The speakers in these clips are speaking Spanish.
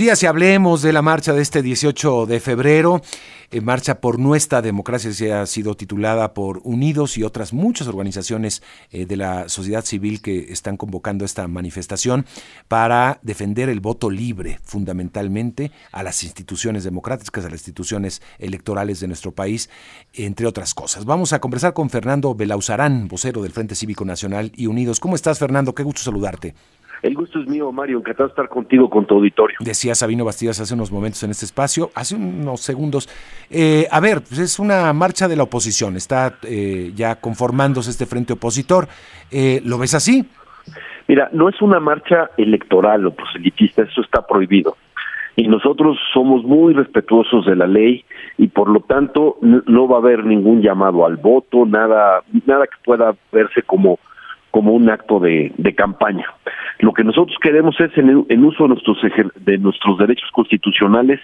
días y hablemos de la marcha de este 18 de febrero. En marcha por nuestra democracia se ha sido titulada por Unidos y otras muchas organizaciones eh, de la sociedad civil que están convocando esta manifestación para defender el voto libre, fundamentalmente a las instituciones democráticas, a las instituciones electorales de nuestro país, entre otras cosas. Vamos a conversar con Fernando Belauzarán, vocero del Frente Cívico Nacional y Unidos. ¿Cómo estás, Fernando? Qué gusto saludarte. El gusto es mío, Mario. Encantado de estar contigo, con tu auditorio. Decía Sabino Bastidas hace unos momentos en este espacio, hace unos segundos. Eh, a ver, pues es una marcha de la oposición. Está eh, ya conformándose este frente opositor. Eh, ¿Lo ves así? Mira, no es una marcha electoral o proselitista, eso está prohibido. Y nosotros somos muy respetuosos de la ley y por lo tanto no va a haber ningún llamado al voto, nada, nada que pueda verse como como un acto de, de campaña. Lo que nosotros queremos es, en, en uso de nuestros, de nuestros derechos constitucionales,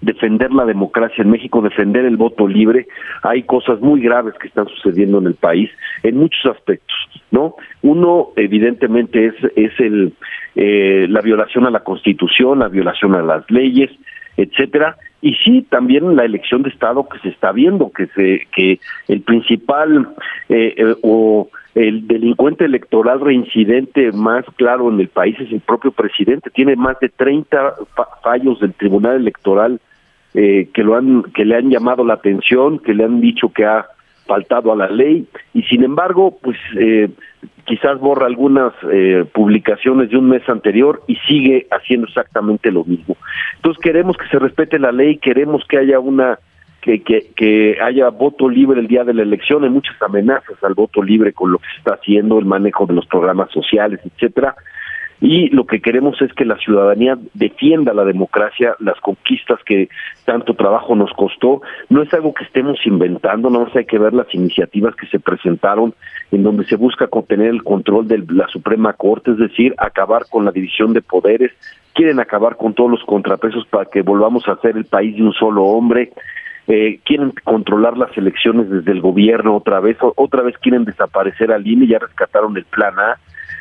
defender la democracia en México, defender el voto libre. Hay cosas muy graves que están sucediendo en el país en muchos aspectos, ¿no? Uno, evidentemente, es, es el, eh, la violación a la Constitución, la violación a las leyes, etcétera, y sí también la elección de Estado que se está viendo, que se que el principal eh, eh, o el delincuente electoral reincidente más claro en el país es el propio presidente. Tiene más de 30 fallos del Tribunal Electoral eh, que lo han que le han llamado la atención, que le han dicho que ha faltado a la ley y sin embargo, pues eh, quizás borra algunas eh, publicaciones de un mes anterior y sigue haciendo exactamente lo mismo. Entonces queremos que se respete la ley, queremos que haya una que, que, que haya voto libre el día de la elección, hay muchas amenazas al voto libre con lo que se está haciendo, el manejo de los programas sociales, etcétera. Y lo que queremos es que la ciudadanía defienda la democracia, las conquistas que tanto trabajo nos costó. No es algo que estemos inventando, no hay que ver las iniciativas que se presentaron en donde se busca contener el control de la Suprema Corte, es decir, acabar con la división de poderes, quieren acabar con todos los contrapesos para que volvamos a ser el país de un solo hombre, eh, quieren controlar las elecciones desde el gobierno otra vez, otra vez quieren desaparecer al INE, ya rescataron el plan A.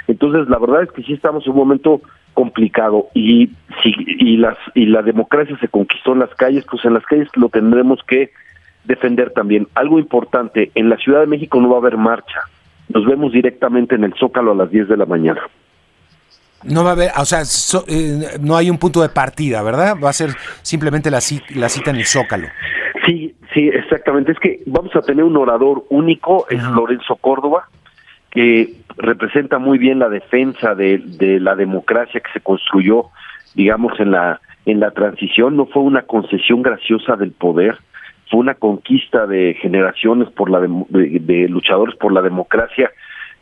Entonces, la verdad es que sí estamos en un momento complicado y si y las y la democracia se conquistó en las calles, pues en las calles lo tendremos que defender también. Algo importante, en la Ciudad de México no va a haber marcha. Nos vemos directamente en el Zócalo a las 10 de la mañana. No va a haber, o sea, eh, no hay un punto de partida, ¿verdad? Va a ser simplemente la, la cita en el Zócalo. Sí, sí, exactamente. Es que vamos a tener un orador único, es Lorenzo Córdoba, que representa muy bien la defensa de, de la democracia que se construyó, digamos, en la en la transición. No fue una concesión graciosa del poder, fue una conquista de generaciones por la de, luchadores por la democracia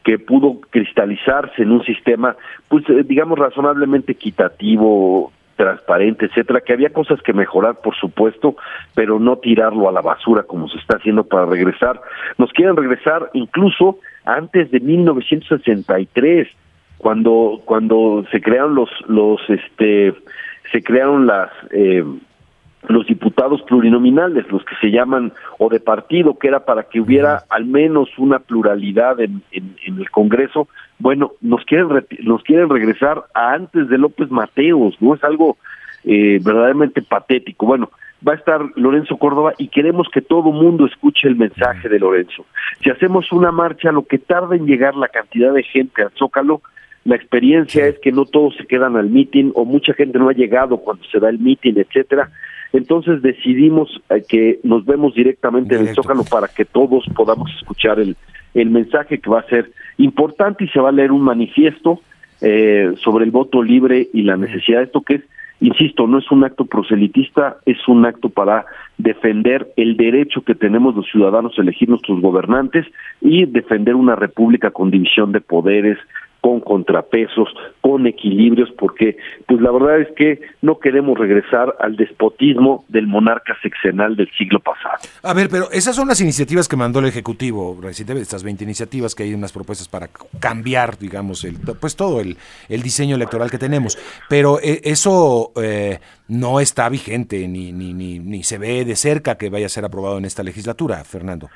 que pudo cristalizarse en un sistema, pues eh, digamos razonablemente equitativo, transparente, etcétera, que había cosas que mejorar, por supuesto, pero no tirarlo a la basura como se está haciendo para regresar. Nos quieren regresar incluso antes de 1963, cuando cuando se crearon los los este se crearon las eh, los diputados plurinominales, los que se llaman o de partido, que era para que hubiera al menos una pluralidad en, en, el Congreso. Bueno, nos quieren nos quieren regresar a antes de López Mateos, no es algo eh, verdaderamente patético. Bueno, va a estar Lorenzo Córdoba y queremos que todo mundo escuche el mensaje de Lorenzo. Si hacemos una marcha, lo que tarda en llegar la cantidad de gente al Zócalo, la experiencia es que no todos se quedan al mitin o mucha gente no ha llegado cuando se da el mitin, etcétera. Entonces decidimos eh, que nos vemos directamente en el Zócalo para que todos podamos escuchar el, el mensaje que va a ser importante y se va a leer un manifiesto eh, sobre el voto libre y la necesidad. De esto que es, insisto, no es un acto proselitista, es un acto para defender el derecho que tenemos los ciudadanos a elegir nuestros gobernantes y defender una república con división de poderes, con contrapesos, con equilibrios, porque pues la verdad es que no queremos regresar al despotismo del monarca sexenal del siglo pasado. A ver, pero esas son las iniciativas que mandó el Ejecutivo estas 20 iniciativas que hay unas propuestas para cambiar, digamos, el, pues todo el, el diseño electoral que tenemos, pero eh, eso eh, no está vigente ni, ni, ni, ni se ve de cerca que vaya a ser aprobado en esta legislatura, Fernando.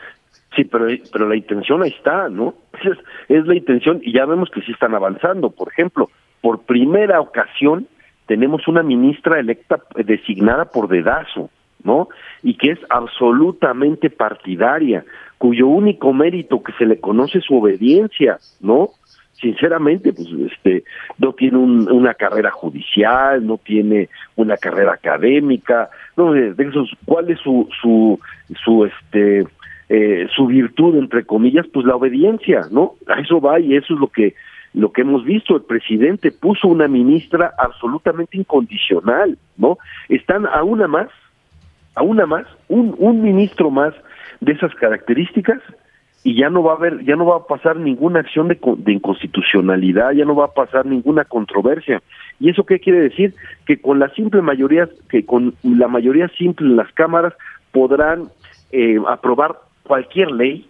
Sí, pero, pero la intención ahí está, ¿no? Es, es la intención y ya vemos que sí están avanzando. Por ejemplo, por primera ocasión tenemos una ministra electa designada por dedazo, ¿no? Y que es absolutamente partidaria, cuyo único mérito que se le conoce es su obediencia, ¿no? Sinceramente, pues este no tiene una carrera judicial, no tiene una carrera académica, no esos, ¿cuál es su su su este eh, su virtud entre comillas? Pues la obediencia, ¿no? A eso va y eso es lo que lo que hemos visto, el presidente puso una ministra absolutamente incondicional, ¿no? Están a una más, a una más, un, un ministro más de esas características y ya no va a haber, ya no va a pasar ninguna acción de, de inconstitucionalidad, ya no va a pasar ninguna controversia. ¿Y eso qué quiere decir? Que con la simple mayoría, que con la mayoría simple en las cámaras podrán eh, aprobar cualquier ley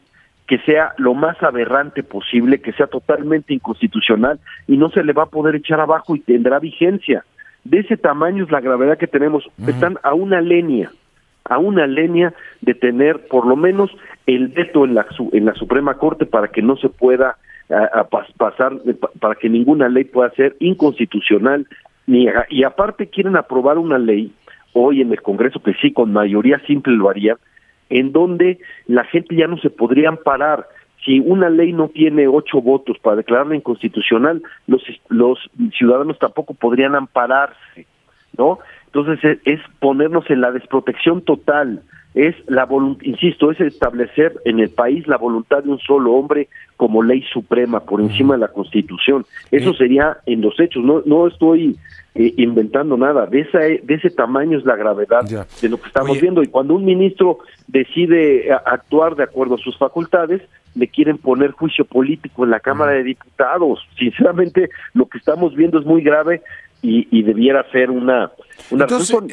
que sea lo más aberrante posible, que sea totalmente inconstitucional y no se le va a poder echar abajo y tendrá vigencia. De ese tamaño es la gravedad que tenemos. Están a una línea, a una línea de tener por lo menos el veto en la, en la Suprema Corte para que no se pueda pasar, para que ninguna ley pueda ser inconstitucional. Ni, y aparte quieren aprobar una ley hoy en el Congreso que sí, con mayoría simple lo haría, en donde la gente ya no se podría amparar. Si una ley no tiene ocho votos para declararla inconstitucional, los, los ciudadanos tampoco podrían ampararse, ¿no? Entonces es, es ponernos en la desprotección total, es la insisto, es establecer en el país la voluntad de un solo hombre como ley suprema por encima de la Constitución. Eso sería en los hechos, no, no estoy eh, inventando nada, de, esa, de ese tamaño es la gravedad de lo que estamos viendo. Y cuando un ministro decide eh, actuar de acuerdo a sus facultades, le quieren poner juicio político en la Cámara de Diputados. Sinceramente, lo que estamos viendo es muy grave y, y debiera ser una una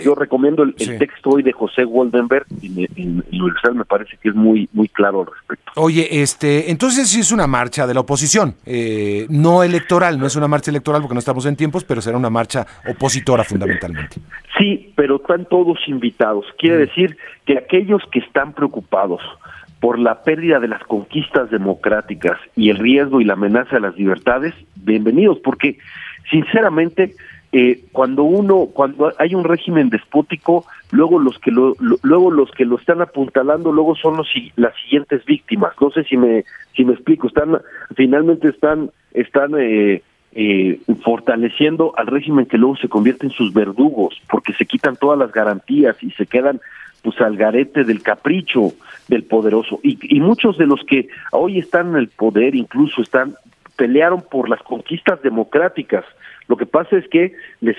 yo recomiendo el, texto hoy de José Goldenberg y en, Universal me parece que es muy muy claro al respecto. Oye, este, entonces sí es una marcha de la oposición, eh, no electoral, no es una marcha electoral porque no estamos en tiempos, pero será una marcha opositora fundamentalmente. Sí, pero están todos invitados. Quiere mm. decir que aquellos que están preocupados por la pérdida de las conquistas democráticas y el riesgo y la amenaza de las libertades, bienvenidos, porque sinceramente eh, cuando uno cuando hay un régimen despótico luego los que lo, luego los que lo están apuntalando luego son los las siguientes víctimas. No sé si me si me explico. Están finalmente están están eh, eh, fortaleciendo al régimen que luego se convierte en sus verdugos porque se quitan todas las garantías y se quedan pues al garete del capricho del poderoso. Y, y muchos de los que hoy están en el poder incluso están pelearon por las conquistas democráticas lo que pasa es que les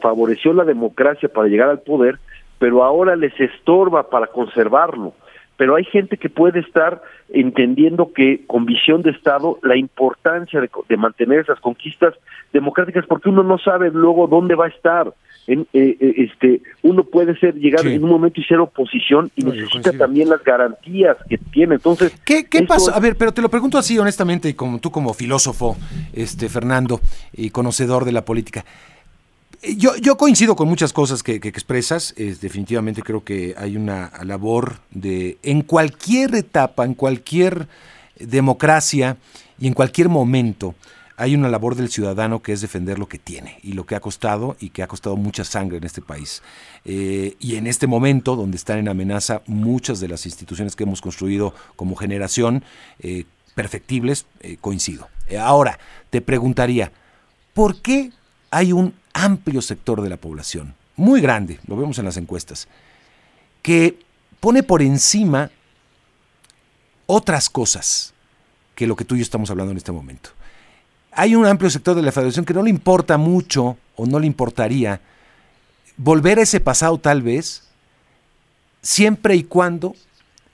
favoreció la democracia para llegar al poder, pero ahora les estorba para conservarlo. Pero hay gente que puede estar entendiendo que con visión de Estado la importancia de, mantener esas conquistas democráticas, porque uno no sabe luego dónde va a estar. En, eh, eh, este, uno puede ser llegar en un momento y ser oposición y necesita también las garantías que tiene. Entonces, ¿qué, qué pasó? A ver, pero te lo pregunto así honestamente, y como tú como filósofo, este Fernando y conocedor de la política. Yo, yo coincido con muchas cosas que, que expresas. Es, definitivamente creo que hay una labor de, en cualquier etapa, en cualquier democracia y en cualquier momento, hay una labor del ciudadano que es defender lo que tiene y lo que ha costado y que ha costado mucha sangre en este país. Eh, y en este momento, donde están en amenaza muchas de las instituciones que hemos construido como generación, eh, perfectibles, eh, coincido. ahora, te preguntaría, ¿por qué hay un amplio sector de la población, muy grande, lo vemos en las encuestas, que pone por encima otras cosas que lo que tú y yo estamos hablando en este momento? Hay un amplio sector de la federación que no le importa mucho o no le importaría volver a ese pasado tal vez, siempre y cuando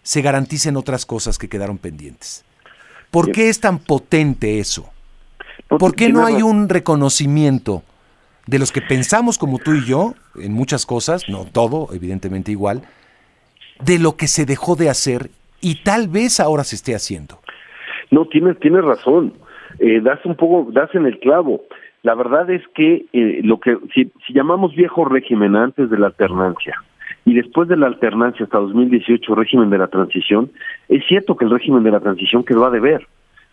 se garanticen otras cosas que quedaron pendientes. ¿Por qué es tan potente eso? ¿Por qué no hay un reconocimiento de los que pensamos como tú y yo, en muchas cosas, no todo, evidentemente igual, de lo que se dejó de hacer y tal vez ahora se esté haciendo? No, tienes, tienes razón eh, das un poco, das en el clavo. La verdad es que eh, lo que si, llamamos viejo régimen antes de la alternancia y después de la alternancia hasta 2018 régimen de la transición, es cierto que el régimen de la transición quedó a deber.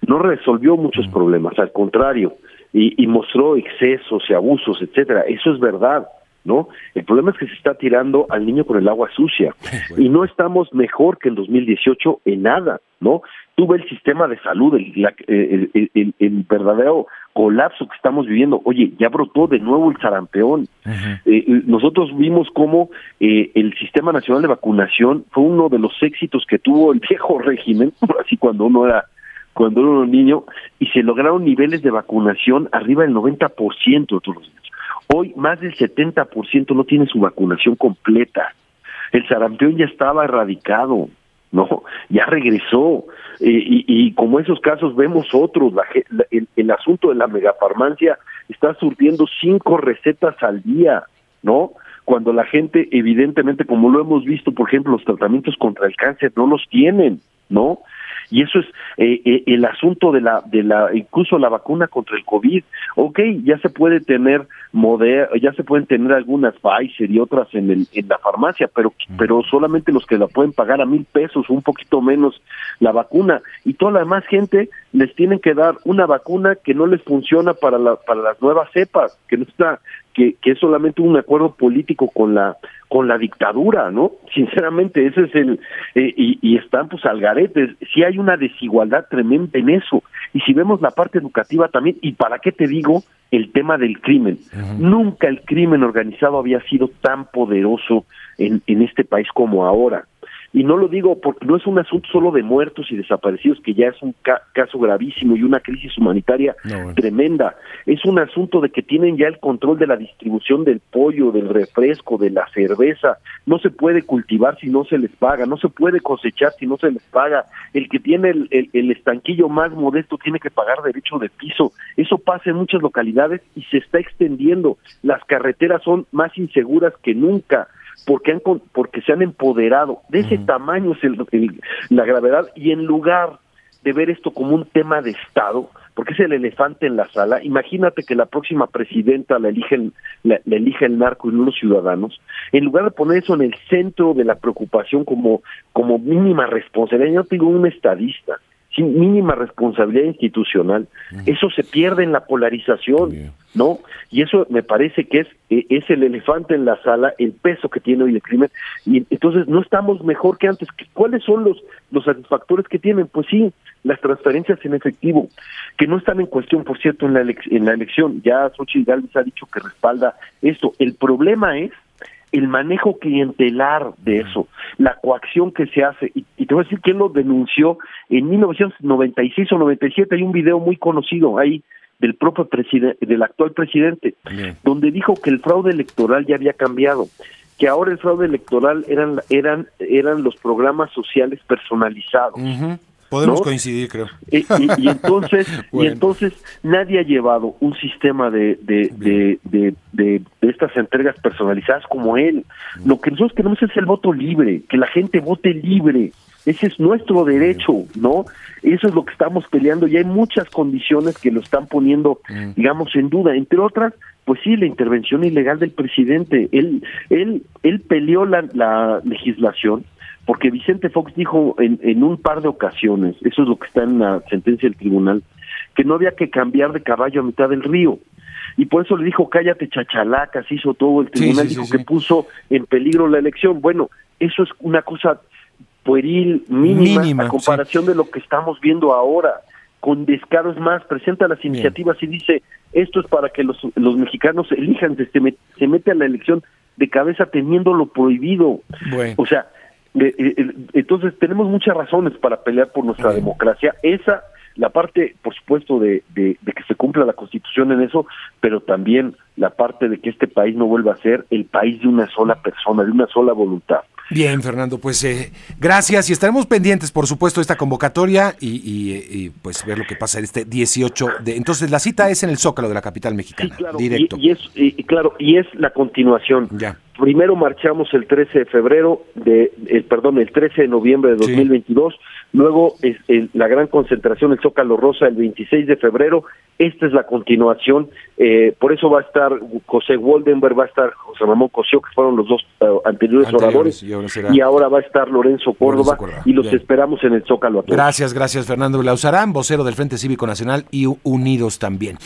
No resolvió muchos problemas, al contrario, y, y mostró excesos y abusos, etcétera. Eso es verdad. ¿No? El problema es que se está tirando al niño con el agua sucia y no estamos mejor que en 2018 en nada, ¿no? Tuve el sistema de salud, el, el, verdadero colapso que estamos viviendo. Oye, ya brotó de nuevo el sarampeón. Eh, nosotros vimos cómo eh, el Sistema Nacional de Vacunación fue uno de los éxitos que tuvo el viejo régimen, así cuando uno era cuando uno era un niño, y se lograron niveles de vacunación arriba del 90% de todos los niños. Hoy más del 70% no tiene su vacunación completa. El sarampión ya estaba erradicado, ¿no? Ya regresó. Eh, y, como esos casos vemos otros, el, el, asunto de la megafarmacia está surtiendo cinco recetas al día, ¿no? Cuando la gente, evidentemente, como lo hemos visto, por ejemplo, los tratamientos contra el cáncer no los tienen, ¿no? Y eso es eh, eh, el asunto de la de la incluso la vacuna contra el covid. Ok ya se puede tener ya se pueden tener algunas Pfizer y otras en el en la farmacia pero pero solamente los que la pueden pagar a mil pesos un poquito menos la vacuna. Y toda la demás gente les tienen que dar una vacuna que no les funciona para la para las nuevas cepas que no está que, que es solamente un acuerdo político con la con la dictadura, ¿no? Sinceramente, ese es el eh, y, y, están pues al garete. Sí hay una desigualdad tremenda en eso. Y si vemos la parte educativa también, y para qué te digo el tema del crimen. Nunca el crimen organizado había sido tan poderoso en, en este país como ahora y no lo digo porque no es un asunto solo de muertos y desaparecidos, que ya es un caso gravísimo y una crisis humanitaria tremenda, es un asunto de que tienen ya el control de la distribución del pollo, del refresco, de la cerveza, no se puede cultivar si no se les paga, no se puede cosechar si no se les paga, el que tiene el, el estanquillo más modesto tiene que pagar derecho de piso, eso pasa en muchas localidades y se está extendiendo, las carreteras son más inseguras que nunca, porque han porque se han empoderado. De ese tamaño es el, la gravedad. Y en lugar de ver esto como un tema de estado porque es el elefante en la sala imagínate que la próxima presidenta la elige la, elige el narco y no los ciudadanos en lugar de poner eso en el centro de la preocupación como como mínima responsabilidad yo tengo un estadista sin mínima responsabilidad institucional, eso se pierde en la polarización, ¿no? Y eso me parece que es, e, es el elefante en la sala, el peso que tiene hoy el crimen, y entonces no estamos mejor que antes. ¿Cuáles son los, los satisfactores que tienen? Pues sí, las transferencias en efectivo, que no están en cuestión, por cierto, en la, en la elección. Ya Xochitl Gálvez ha dicho que respalda esto. El problema es el manejo clientelar de eso, la coacción que se hace, y, te voy a decir quién lo denunció en 1996 o 97, hay un video muy conocido ahí del propio presidente, del actual presidente, donde dijo que el fraude electoral ya había cambiado, que ahora el fraude electoral eran eran eran los programas sociales personalizados. Podemos coincidir, creo. Y, y, entonces, y entonces nadie ha llevado un sistema de, de, de, de, de estas entregas personalizadas como él. Lo que nosotros queremos es el voto libre, que la gente vote libre. Ese es nuestro derecho, ¿no? Eso es lo que estamos peleando y hay muchas condiciones que lo están poniendo, digamos, en duda. Entre otras, pues sí, la intervención ilegal del presidente. Él, él, él peleó la, la legislación, porque Vicente Fox dijo en, en un par de ocasiones, eso es lo que está en la sentencia del tribunal, que no había que cambiar de caballo a mitad del río. Y por eso le dijo, cállate chachalacas, hizo todo el tribunal, dijo que puso en peligro la elección. Bueno, eso es una cosa pueril, mínima, a comparación de lo que estamos viendo ahora. Con descaros más, presenta las iniciativas y dice, esto es para que los, los mexicanos elijan, se, se mete a la elección de cabeza teniendo lo prohibido. O sea, eh, eh, entonces tenemos muchas razones para pelear por nuestra democracia. Esa, la parte, por supuesto, de, de, que se cumpla la Constitución en eso, pero también la parte de que este país no vuelva a ser el país de una sola persona, de una sola voluntad. Bien, Fernando, pues eh, gracias y estaremos pendientes, por supuesto, de esta convocatoria y, pues ver lo que pasa este 18 de... Entonces, la cita es en el Zócalo de la capital mexicana, claro, directo. Y, es, claro, y es la continuación. Ya. Primero marchamos el 13 de febrero, de, el, perdón, el 13 de noviembre de 2022, luego es la gran concentración, el Zócalo Rosa, el 26 de febrero, esta es la continuación, eh, por eso va a estar José Woldenberg, va a estar José Ramón Cosío, que fueron los dos eh, anteriores, oradores, y ahora, va a estar Lorenzo Córdoba, y los esperamos en el Zócalo. Gracias, gracias Fernando Lausarán, vocero del Frente Cívico Nacional y Unidos también.